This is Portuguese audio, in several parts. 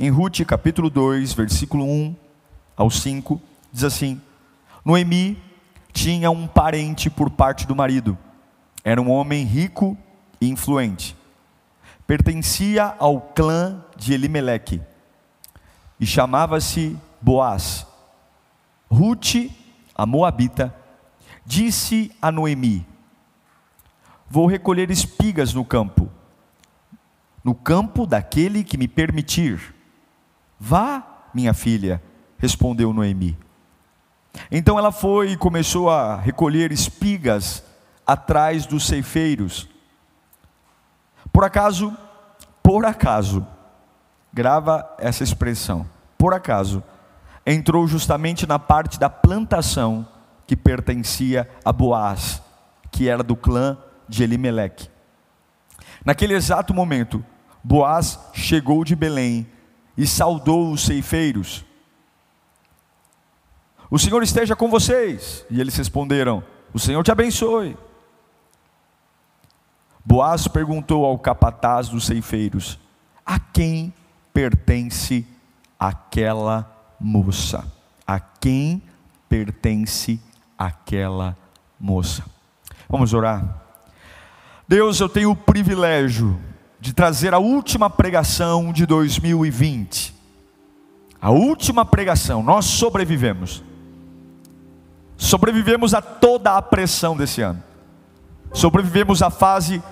Em Ruth, capítulo 2, versículo 1 ao 5, diz assim: Noemi tinha um parente por parte do marido. Era um homem rico e influente pertencia ao clã de Elimeleque e chamava-se Boaz. Ruth, a moabita, disse a Noemi: Vou recolher espigas no campo, no campo daquele que me permitir. Vá, minha filha, respondeu Noemi. Então ela foi e começou a recolher espigas atrás dos ceifeiros por acaso, por acaso, grava essa expressão, por acaso, entrou justamente na parte da plantação que pertencia a Boaz, que era do clã de Elimeleque. Naquele exato momento, Boaz chegou de Belém e saudou os ceifeiros. O Senhor esteja com vocês. E eles responderam: O Senhor te abençoe. Boaz perguntou ao capataz dos ceifeiros: A quem pertence aquela moça? A quem pertence aquela moça? Vamos orar. Deus, eu tenho o privilégio de trazer a última pregação de 2020. A última pregação, nós sobrevivemos. Sobrevivemos a toda a pressão desse ano. Sobrevivemos à fase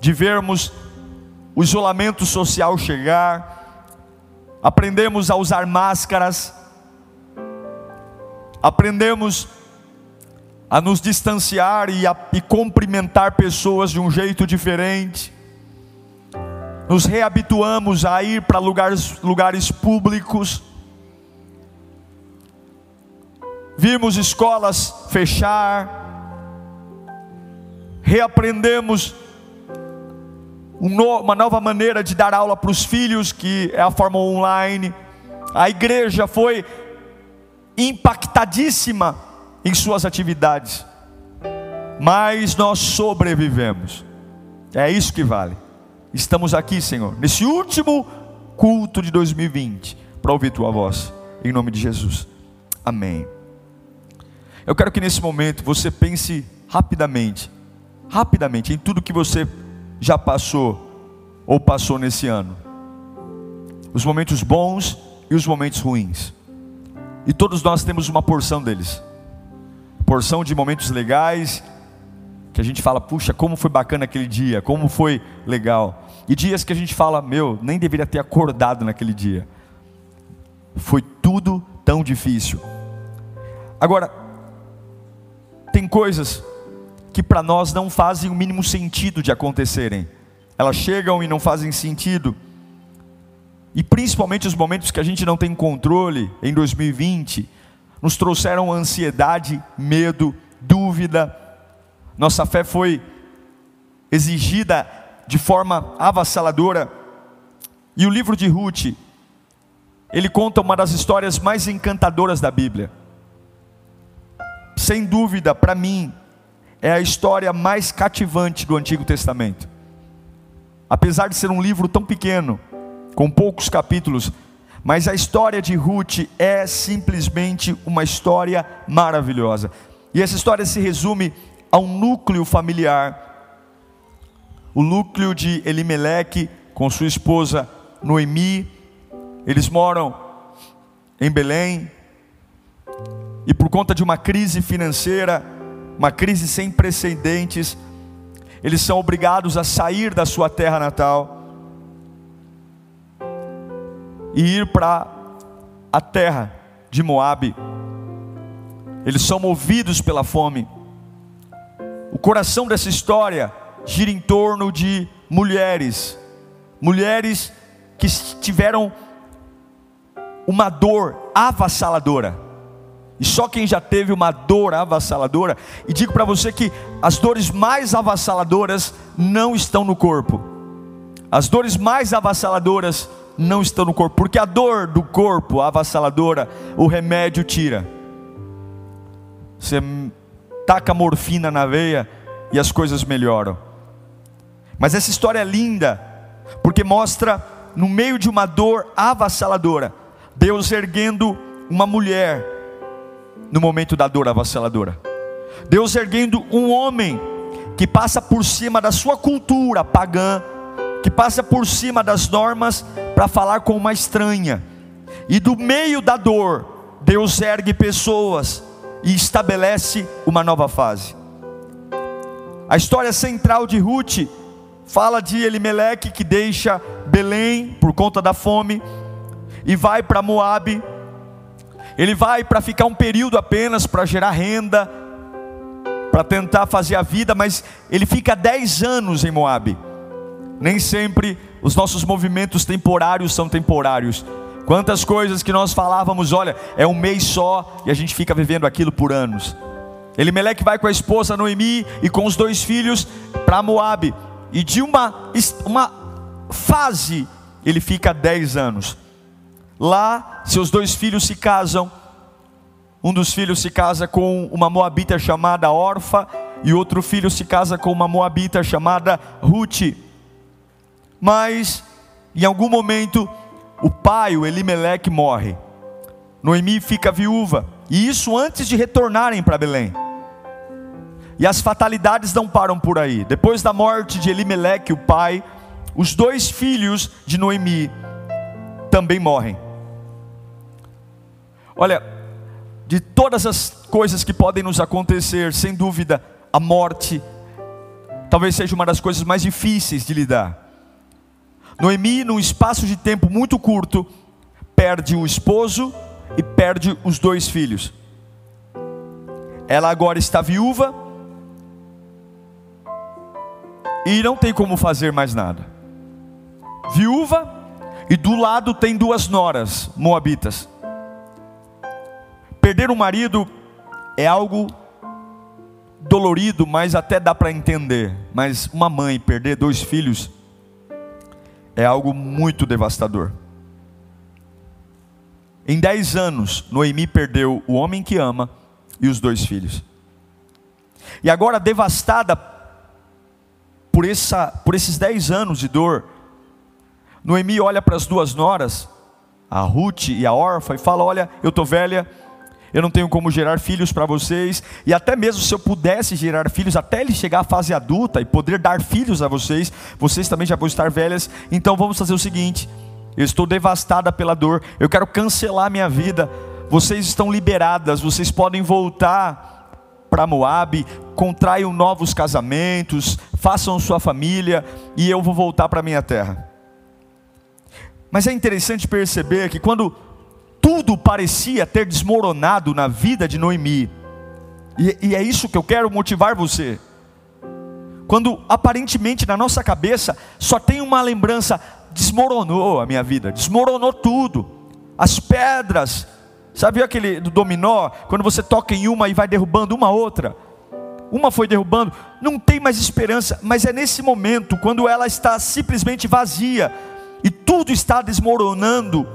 de vermos o isolamento social chegar, aprendemos a usar máscaras, aprendemos a nos distanciar e, a, e cumprimentar pessoas de um jeito diferente, nos reabituamos a ir para lugares, lugares públicos, vimos escolas fechar, reaprendemos uma nova maneira de dar aula para os filhos, que é a forma online. A igreja foi impactadíssima em suas atividades, mas nós sobrevivemos. É isso que vale. Estamos aqui, Senhor, nesse último culto de 2020, para ouvir tua voz, em nome de Jesus. Amém. Eu quero que nesse momento você pense rapidamente rapidamente em tudo que você já passou ou passou nesse ano. Os momentos bons e os momentos ruins. E todos nós temos uma porção deles. Porção de momentos legais, que a gente fala, puxa, como foi bacana aquele dia, como foi legal. E dias que a gente fala, meu, nem deveria ter acordado naquele dia. Foi tudo tão difícil. Agora, tem coisas que para nós não fazem o mínimo sentido de acontecerem. Elas chegam e não fazem sentido. E principalmente os momentos que a gente não tem controle em 2020, nos trouxeram ansiedade, medo, dúvida. Nossa fé foi exigida de forma avassaladora. E o livro de Ruth, ele conta uma das histórias mais encantadoras da Bíblia. Sem dúvida, para mim, é a história mais cativante do Antigo Testamento. Apesar de ser um livro tão pequeno, com poucos capítulos, mas a história de Ruth é simplesmente uma história maravilhosa. E essa história se resume a um núcleo familiar. O núcleo de Elimeleque com sua esposa Noemi. Eles moram em Belém. E por conta de uma crise financeira, uma crise sem precedentes. Eles são obrigados a sair da sua terra natal e ir para a terra de Moabe. Eles são movidos pela fome. O coração dessa história gira em torno de mulheres, mulheres que tiveram uma dor avassaladora. E só quem já teve uma dor avassaladora, e digo para você que as dores mais avassaladoras não estão no corpo. As dores mais avassaladoras não estão no corpo, porque a dor do corpo avassaladora, o remédio tira. Você taca morfina na veia e as coisas melhoram. Mas essa história é linda, porque mostra no meio de uma dor avassaladora, Deus erguendo uma mulher no momento da dor avassaladora. Deus erguendo um homem que passa por cima da sua cultura pagã, que passa por cima das normas para falar com uma estranha. E do meio da dor, Deus ergue pessoas e estabelece uma nova fase. A história central de Ruth fala de Elimeleque que deixa Belém por conta da fome e vai para Moabe. Ele vai para ficar um período apenas para gerar renda, para tentar fazer a vida, mas ele fica 10 anos em Moabe. Nem sempre os nossos movimentos temporários são temporários. Quantas coisas que nós falávamos, olha, é um mês só e a gente fica vivendo aquilo por anos. Elimeleque vai com a esposa Noemi e com os dois filhos para Moabe. E de uma, uma fase ele fica dez anos. Lá seus dois filhos se casam. Um dos filhos se casa com uma moabita chamada Orfa e outro filho se casa com uma moabita chamada Ruth. Mas em algum momento o pai, o Elimeleque, morre. Noemi fica viúva. E isso antes de retornarem para Belém. E as fatalidades não param por aí. Depois da morte de Elimeleque, o pai, os dois filhos de Noemi também morrem. Olha, de todas as coisas que podem nos acontecer, sem dúvida, a morte talvez seja uma das coisas mais difíceis de lidar. Noemi, num espaço de tempo muito curto, perde o esposo e perde os dois filhos. Ela agora está viúva e não tem como fazer mais nada. Viúva e do lado tem duas noras moabitas. Perder o marido é algo dolorido, mas até dá para entender. Mas uma mãe perder dois filhos é algo muito devastador. Em dez anos, Noemi perdeu o homem que ama e os dois filhos. E agora, devastada por, essa, por esses dez anos de dor, Noemi olha para as duas noras, a Ruth e a Orfa, e fala: Olha, eu estou velha, eu não tenho como gerar filhos para vocês, e até mesmo se eu pudesse gerar filhos, até ele chegar à fase adulta e poder dar filhos a vocês, vocês também já vão estar velhas, então vamos fazer o seguinte: eu estou devastada pela dor, eu quero cancelar minha vida, vocês estão liberadas, vocês podem voltar para Moab, contraiam novos casamentos, façam sua família e eu vou voltar para minha terra. Mas é interessante perceber que quando tudo parecia ter desmoronado na vida de Noemi, e, e é isso que eu quero motivar você. Quando aparentemente na nossa cabeça só tem uma lembrança, desmoronou a minha vida, desmoronou tudo, as pedras Sabe aquele do dominó? Quando você toca em uma e vai derrubando uma outra. Uma foi derrubando, não tem mais esperança, mas é nesse momento, quando ela está simplesmente vazia e tudo está desmoronando,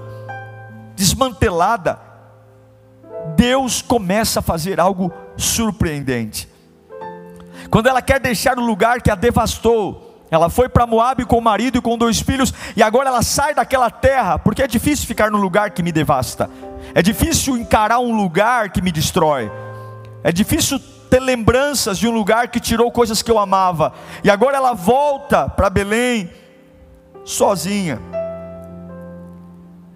desmantelada, Deus começa a fazer algo surpreendente. Quando ela quer deixar o lugar que a devastou, ela foi para Moab com o marido e com dois filhos, e agora ela sai daquela terra, porque é difícil ficar no lugar que me devasta, é difícil encarar um lugar que me destrói, é difícil ter lembranças de um lugar que tirou coisas que eu amava, e agora ela volta para Belém, sozinha.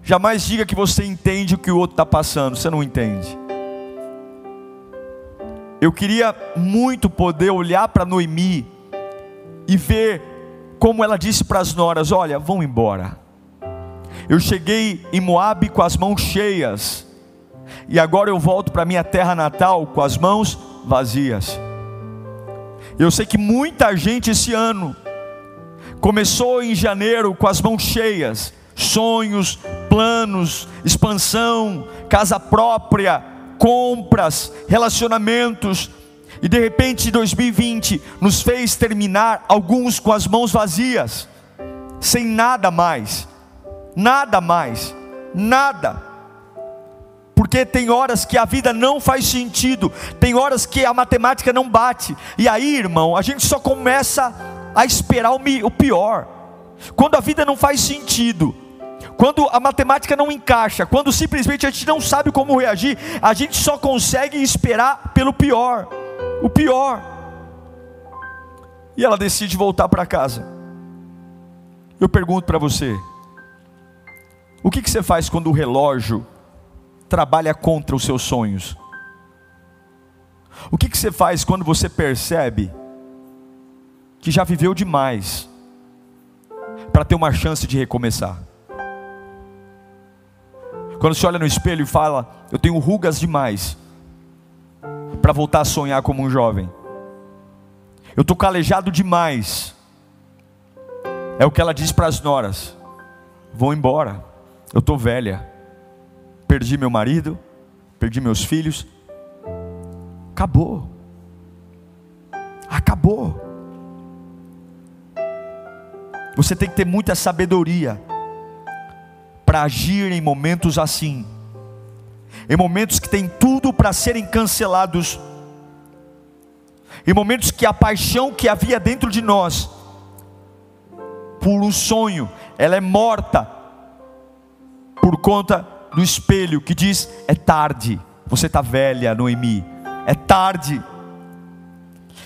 Jamais diga que você entende o que o outro está passando, você não entende. Eu queria muito poder olhar para Noemi e ver como ela disse para as noras: Olha, vão embora. Eu cheguei em Moabe com as mãos cheias, e agora eu volto para minha terra natal com as mãos vazias. Eu sei que muita gente esse ano começou em janeiro com as mãos cheias, sonhos, planos, expansão, casa própria, compras, relacionamentos, e de repente 2020 nos fez terminar alguns com as mãos vazias, sem nada mais, nada mais, nada. Porque tem horas que a vida não faz sentido, tem horas que a matemática não bate, e aí, irmão, a gente só começa a esperar o pior. Quando a vida não faz sentido, quando a matemática não encaixa, quando simplesmente a gente não sabe como reagir, a gente só consegue esperar pelo pior, o pior. E ela decide voltar para casa. Eu pergunto para você: o que, que você faz quando o relógio trabalha contra os seus sonhos? O que, que você faz quando você percebe que já viveu demais para ter uma chance de recomeçar? Quando você olha no espelho e fala, eu tenho rugas demais para voltar a sonhar como um jovem. Eu estou calejado demais. É o que ela diz para as noras: vou embora, eu estou velha. Perdi meu marido, perdi meus filhos. Acabou. Acabou. Você tem que ter muita sabedoria para agir em momentos assim, em momentos que tem tudo para serem cancelados, em momentos que a paixão que havia dentro de nós, por um sonho, ela é morta, por conta do espelho que diz: é tarde, você está velha, Noemi, é tarde.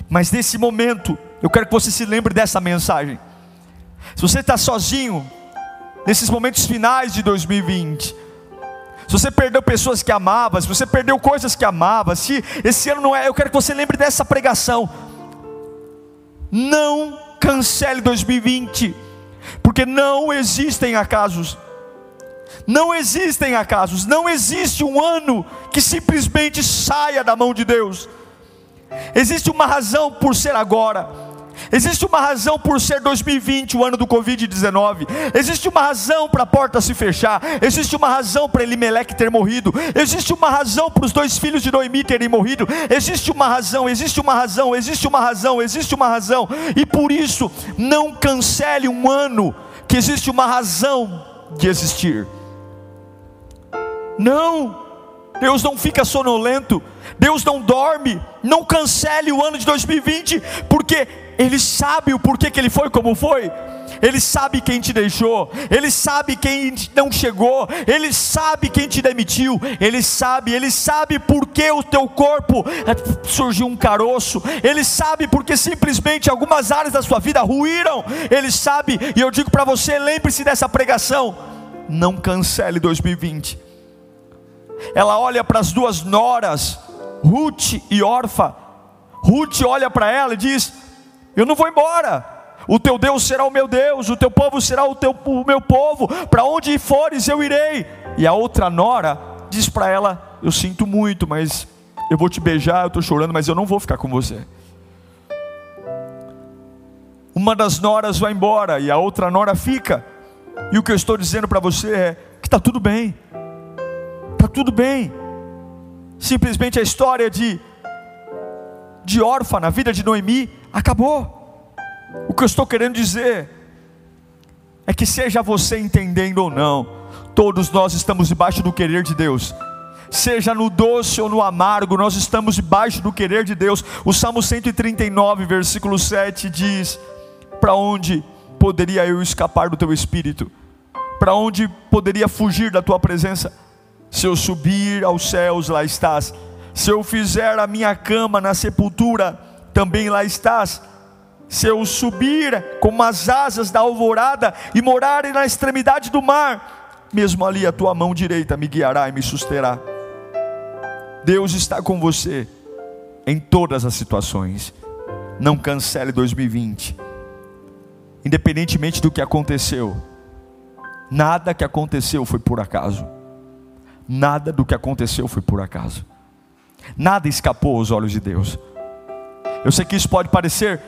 Mas nesse momento, eu quero que você se lembre dessa mensagem. Se você está sozinho, nesses momentos finais de 2020. Se você perdeu pessoas que amava, se você perdeu coisas que amava, se esse ano não é, eu quero que você lembre dessa pregação. Não cancele 2020, porque não existem acasos. Não existem acasos, não existe um ano que simplesmente saia da mão de Deus. Existe uma razão por ser agora. Existe uma razão por ser 2020, o ano do Covid-19. Existe uma razão para a porta se fechar. Existe uma razão para Elimelec ter morrido. Existe uma razão para os dois filhos de Noemi terem morrido. Existe uma razão, existe uma razão, existe uma razão, existe uma razão. E por isso, não cancele um ano que existe uma razão de existir. Não, Deus não fica sonolento, Deus não dorme, não cancele o ano de 2020, porque ele sabe o porquê que ele foi como foi. Ele sabe quem te deixou, Ele sabe quem não chegou, Ele sabe quem te demitiu, Ele sabe, Ele sabe por que o teu corpo eh, surgiu um caroço, Ele sabe porque simplesmente algumas áreas da sua vida ruíram, Ele sabe, e eu digo para você: lembre-se dessa pregação, não cancele 2020. Ela olha para as duas noras, Ruth e Orfa. Ruth olha para ela e diz: eu não vou embora. O teu Deus será o meu Deus, o teu povo será o, teu, o meu povo. Para onde fores eu irei. E a outra nora diz para ela: Eu sinto muito, mas eu vou te beijar, eu estou chorando, mas eu não vou ficar com você. Uma das noras vai embora e a outra nora fica. E o que eu estou dizendo para você é que está tudo bem. Está tudo bem. Simplesmente a história de de órfã na vida de Noemi acabou. O que eu estou querendo dizer é que, seja você entendendo ou não, todos nós estamos debaixo do querer de Deus. Seja no doce ou no amargo, nós estamos debaixo do querer de Deus. O Salmo 139, versículo 7 diz: Para onde poderia eu escapar do teu espírito? Para onde poderia fugir da tua presença? Se eu subir aos céus, lá estás se eu fizer a minha cama na sepultura, também lá estás. Se eu subir como as asas da alvorada e morar na extremidade do mar, mesmo ali a tua mão direita me guiará e me susterá. Deus está com você em todas as situações. Não cancele 2020. Independentemente do que aconteceu, nada que aconteceu foi por acaso. Nada do que aconteceu foi por acaso. Nada escapou aos olhos de Deus. Eu sei que isso pode parecer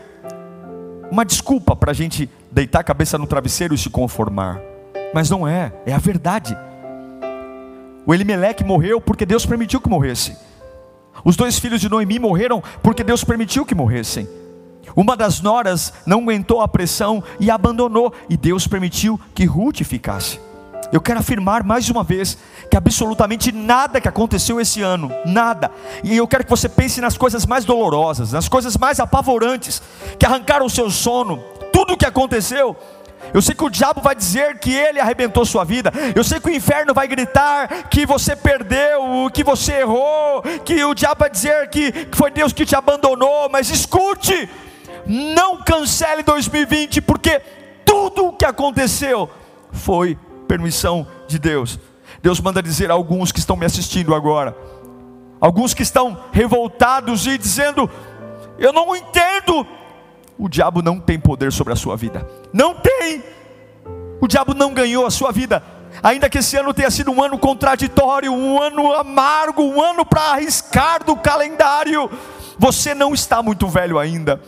uma desculpa para a gente deitar a cabeça no travesseiro e se conformar, mas não é, é a verdade. O Elimeleque morreu porque Deus permitiu que morresse. Os dois filhos de Noemi morreram porque Deus permitiu que morressem. Uma das noras não aguentou a pressão e abandonou, e Deus permitiu que Ruth ficasse. Eu quero afirmar mais uma vez que absolutamente nada que aconteceu esse ano, nada, e eu quero que você pense nas coisas mais dolorosas, nas coisas mais apavorantes, que arrancaram o seu sono, tudo o que aconteceu, eu sei que o diabo vai dizer que ele arrebentou sua vida. Eu sei que o inferno vai gritar que você perdeu, que você errou, que o diabo vai dizer que foi Deus que te abandonou. Mas escute, não cancele 2020, porque tudo o que aconteceu foi permissão de Deus. Deus manda dizer a alguns que estão me assistindo agora, alguns que estão revoltados e dizendo: Eu não entendo o diabo não tem poder sobre a sua vida. Não tem. O diabo não ganhou a sua vida. Ainda que esse ano tenha sido um ano contraditório, um ano amargo, um ano para arriscar do calendário, você não está muito velho ainda.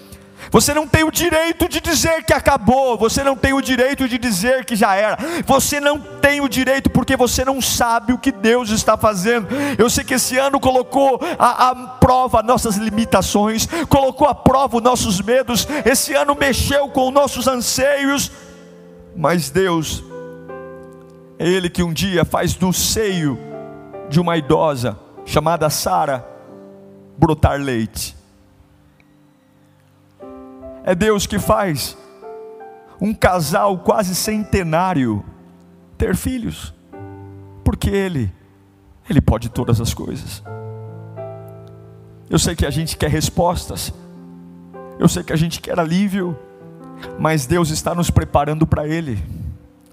Você não tem o direito de dizer que acabou, você não tem o direito de dizer que já era, você não tem o direito porque você não sabe o que Deus está fazendo. Eu sei que esse ano colocou a, a prova nossas limitações, colocou a prova os nossos medos, esse ano mexeu com nossos anseios, mas Deus, é Ele que um dia faz no seio de uma idosa chamada Sara brotar leite. É Deus que faz um casal quase centenário ter filhos, porque Ele, Ele pode todas as coisas. Eu sei que a gente quer respostas, eu sei que a gente quer alívio, mas Deus está nos preparando para Ele.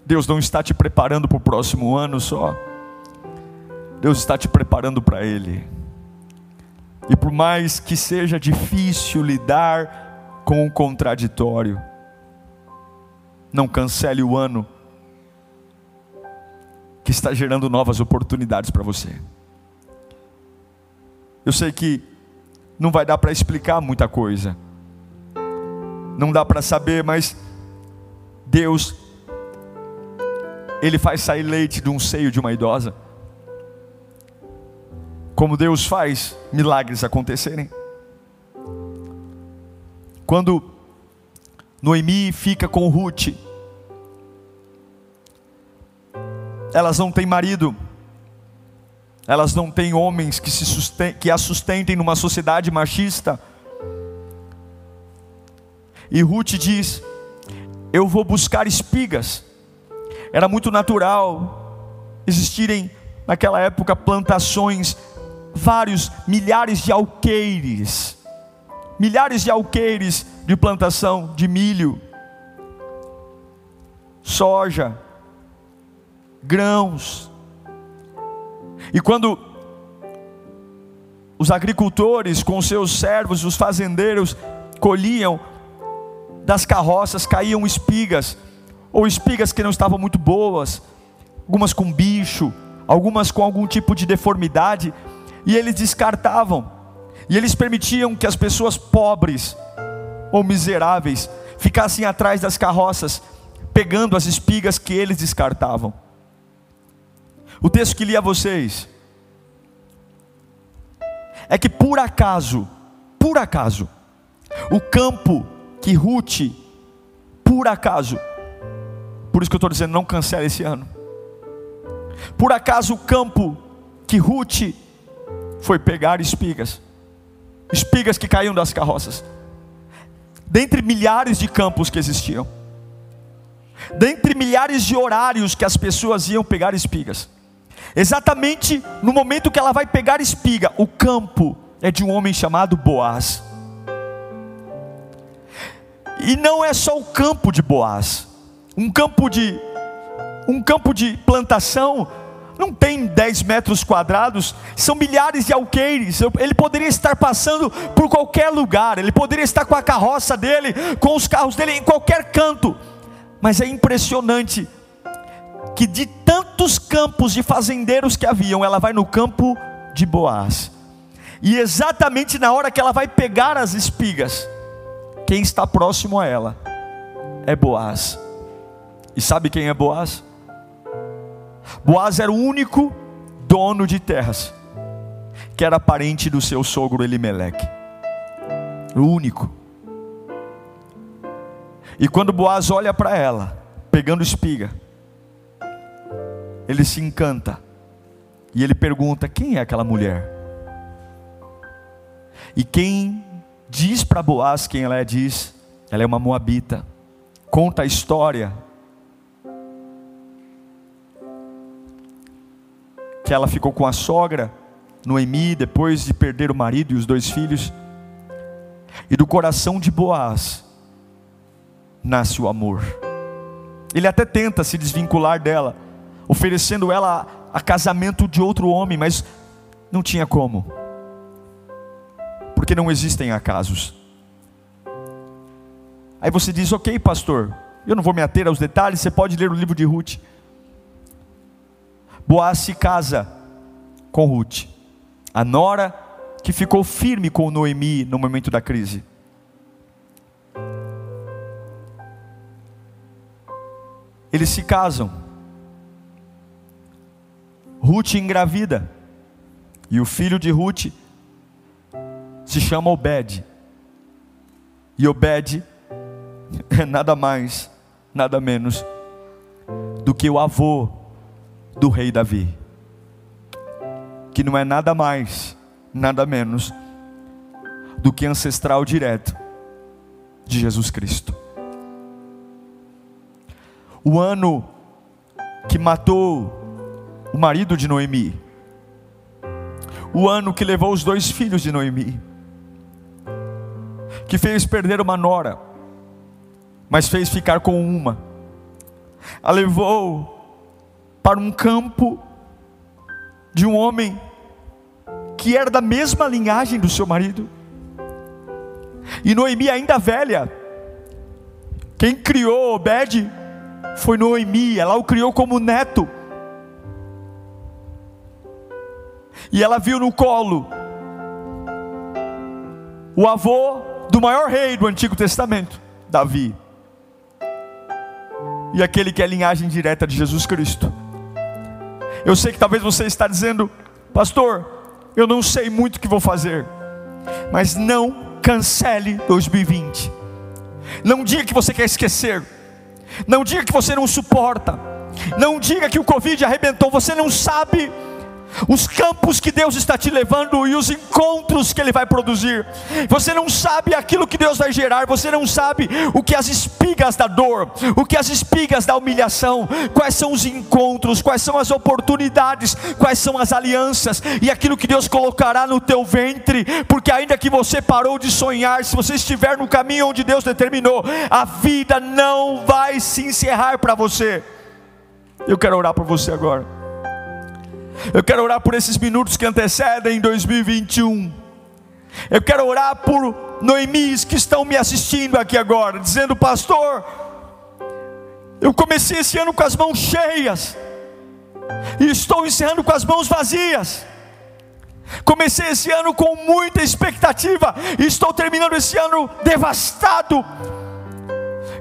Deus não está te preparando para o próximo ano só, Deus está te preparando para Ele. E por mais que seja difícil lidar com o contraditório. Não cancele o ano que está gerando novas oportunidades para você. Eu sei que não vai dar para explicar muita coisa, não dá para saber, mas Deus, Ele faz sair leite de um seio de uma idosa, como Deus faz milagres acontecerem. Quando Noemi fica com Ruth, elas não têm marido, elas não têm homens que, se susten que a sustentem numa sociedade machista. E Ruth diz: Eu vou buscar espigas. Era muito natural existirem naquela época plantações, vários milhares de alqueires milhares de alqueires de plantação de milho, soja, grãos. E quando os agricultores com seus servos, os fazendeiros, colhiam, das carroças caíam espigas, ou espigas que não estavam muito boas, algumas com bicho, algumas com algum tipo de deformidade, e eles descartavam. E eles permitiam que as pessoas pobres ou miseráveis ficassem atrás das carroças, pegando as espigas que eles descartavam. O texto que li a vocês é que por acaso, por acaso, o campo que Ruth, por acaso, por isso que eu estou dizendo, não cancela esse ano. Por acaso o campo que Ruth foi pegar espigas, espigas que caíam das carroças. Dentre milhares de campos que existiam, dentre milhares de horários que as pessoas iam pegar espigas, exatamente no momento que ela vai pegar espiga, o campo é de um homem chamado Boaz. E não é só o campo de Boaz, um campo de um campo de plantação não tem 10 metros quadrados, são milhares de alqueires. Ele poderia estar passando por qualquer lugar, ele poderia estar com a carroça dele, com os carros dele em qualquer canto. Mas é impressionante que de tantos campos de fazendeiros que haviam, ela vai no campo de Boaz. E exatamente na hora que ela vai pegar as espigas, quem está próximo a ela é Boaz. E sabe quem é Boaz? Boaz era o único dono de terras, que era parente do seu sogro Elimeleque. O único. E quando Boaz olha para ela, pegando espiga, ele se encanta. E ele pergunta: quem é aquela mulher? E quem diz para Boaz quem ela é, diz: ela é uma moabita. Conta a história que ela ficou com a sogra, Noemi, depois de perder o marido e os dois filhos. E do coração de Boaz nasce o amor. Ele até tenta se desvincular dela, oferecendo ela a casamento de outro homem, mas não tinha como, porque não existem acasos. Aí você diz: Ok, pastor, eu não vou me ater aos detalhes, você pode ler o livro de Ruth. Boaz se casa com Ruth, a nora que ficou firme com Noemi no momento da crise. Eles se casam. Ruth engravida. E o filho de Ruth se chama Obed. E Obed é nada mais, nada menos do que o avô do rei Davi, que não é nada mais, nada menos do que ancestral direto de Jesus Cristo. O ano que matou o marido de Noemi, o ano que levou os dois filhos de Noemi, que fez perder uma nora, mas fez ficar com uma, a levou para um campo de um homem que era da mesma linhagem do seu marido. E Noemi, ainda velha, quem criou Obed foi Noemi, ela o criou como neto. E ela viu no colo o avô do maior rei do Antigo Testamento, Davi. E aquele que é linhagem direta de Jesus Cristo. Eu sei que talvez você está dizendo, pastor, eu não sei muito o que vou fazer, mas não cancele 2020. Não diga que você quer esquecer. Não diga que você não suporta. Não diga que o Covid arrebentou. Você não sabe os campos que Deus está te levando e os encontros que Ele vai produzir. Você não sabe aquilo que Deus vai gerar, você não sabe o que as espigas da dor, o que as espigas da humilhação, quais são os encontros, quais são as oportunidades, quais são as alianças e aquilo que Deus colocará no teu ventre, porque ainda que você parou de sonhar, se você estiver no caminho onde Deus determinou, a vida não vai se encerrar para você. Eu quero orar por você agora. Eu quero orar por esses minutos que antecedem 2021. Eu quero orar por Noemis que estão me assistindo aqui agora, dizendo: Pastor, eu comecei esse ano com as mãos cheias, e estou encerrando com as mãos vazias. Comecei esse ano com muita expectativa, e estou terminando esse ano devastado.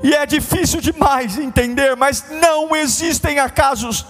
E é difícil demais entender, mas não existem acasos.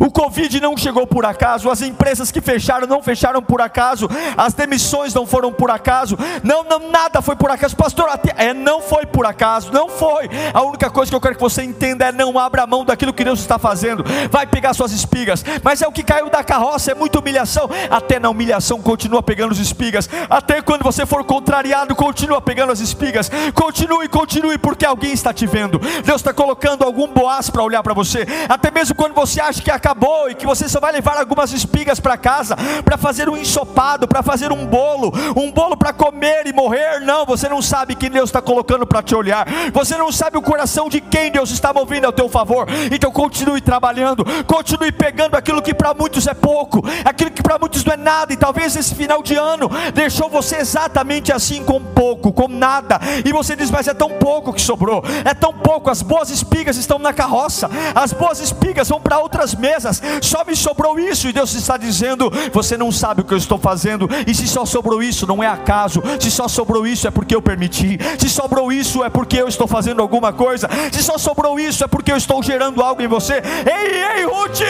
O Covid não chegou por acaso, as empresas que fecharam não fecharam por acaso, as demissões não foram por acaso, não, não nada foi por acaso, pastor, até, é, não foi por acaso, não foi. A única coisa que eu quero que você entenda é não abra mão daquilo que Deus está fazendo, vai pegar suas espigas, mas é o que caiu da carroça, é muita humilhação, até na humilhação continua pegando as espigas, até quando você for contrariado, continua pegando as espigas, continue, continue, porque alguém está te vendo, Deus está colocando algum boaz para olhar para você, até mesmo quando você acha que acabou e que você só vai levar algumas espigas para casa para fazer um ensopado, para fazer um bolo, um bolo para comer e morrer. Não, você não sabe que Deus está colocando para te olhar. Você não sabe o coração de quem Deus está movendo ao teu favor. Então continue trabalhando, continue pegando aquilo que para muitos é pouco, aquilo que para muitos não é nada. E talvez esse final de ano deixou você exatamente assim com pouco, com nada. E você diz, mas é tão pouco que sobrou, é tão pouco. As boas espigas estão na carroça, as boas espigas vão para outras mesas, só me sobrou isso, e Deus está dizendo: Você não sabe o que eu estou fazendo, e se só sobrou isso, não é acaso, se só sobrou isso, é porque eu permiti, se sobrou isso, é porque eu estou fazendo alguma coisa, se só sobrou isso, é porque eu estou gerando algo em você. Ei, ei, Ruth,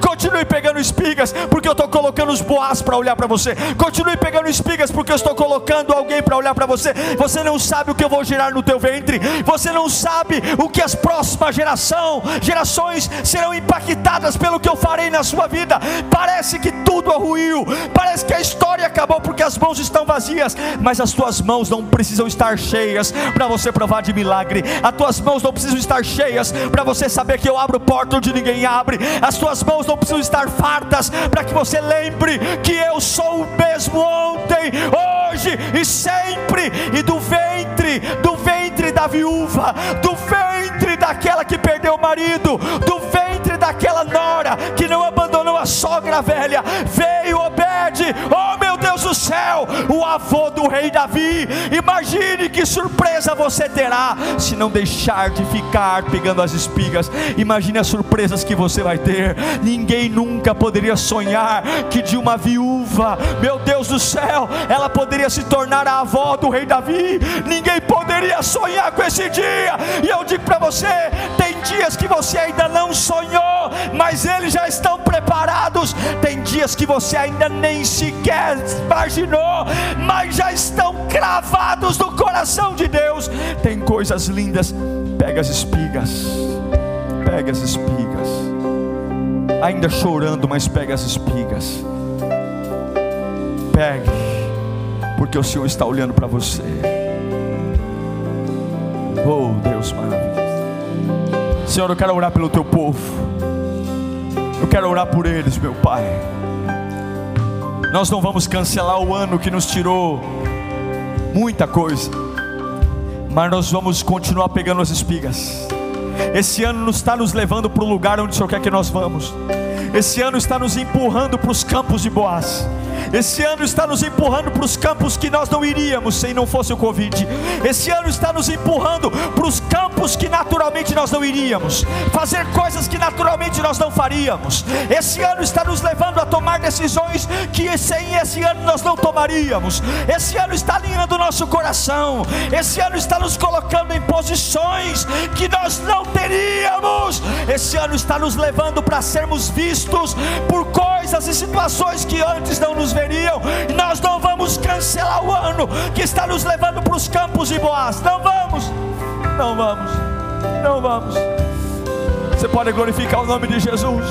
Continue pegando espigas, porque eu estou colocando os boas para olhar para você. Continue pegando espigas, porque eu estou colocando alguém para olhar para você. Você não sabe o que eu vou gerar no teu ventre. Você não sabe o que as próximas geração, gerações serão impactadas pelo que eu farei na sua vida. Parece que tudo é ruiu. Parece que a história acabou porque as mãos estão vazias, mas as tuas mãos não precisam estar cheias para você provar de milagre. As tuas mãos não precisam estar cheias para você saber que eu abro porta onde ninguém abre. As tuas mãos não precisam estar fartas para que você lembre que eu sou o mesmo ontem, hoje e sempre. E do ventre, do ventre da viúva, do ventre daquela que perdeu o marido, do ventre daquela nora que não abandonou a sogra velha, veio Obed, oh meu Deus do céu, o avô do rei Davi. Imagine que surpresa você terá se não deixar de ficar pegando as espigas. Imagine as surpresas que você vai ter. Ninguém nunca poderia sonhar que de uma viúva, meu Deus do céu, ela poderia se tornar a avó do rei Davi. Ninguém poderia sonhar com esse dia. E eu digo para você: tem dias que você ainda não sonhou, mas eles já estão preparados. Tem dias que você ainda nem sequer imaginou, mas já estão cravados no coração de Deus. Tem coisas lindas. Pega as espigas, pega as espigas. Ainda chorando, mas pega as espigas. Pegue, porque o Senhor está olhando para você. Oh Deus maravilhoso. Senhor, eu quero orar pelo teu povo. Eu quero orar por eles, meu Pai. Nós não vamos cancelar o ano que nos tirou muita coisa, mas nós vamos continuar pegando as espigas. Esse ano nos está nos levando para o lugar onde o Senhor quer que nós vamos. Esse ano está nos empurrando para os campos de Boaz. Esse ano está nos empurrando para os campos que nós não iríamos se não fosse o Covid. Esse ano está nos empurrando para os campos que naturalmente nós não iríamos, fazer coisas que naturalmente nós não faríamos. Esse ano está nos levando a tomar decisões que sem esse ano nós não tomaríamos. Esse ano está alinhando o nosso coração. Esse ano está nos colocando em posições que nós não teríamos. Esse ano está nos levando para sermos vistos por coisas e situações que antes não veriam. Nós não vamos cancelar o ano que está nos levando para os campos de Boaz. Não vamos, não vamos, não vamos. Você pode glorificar o nome de Jesus.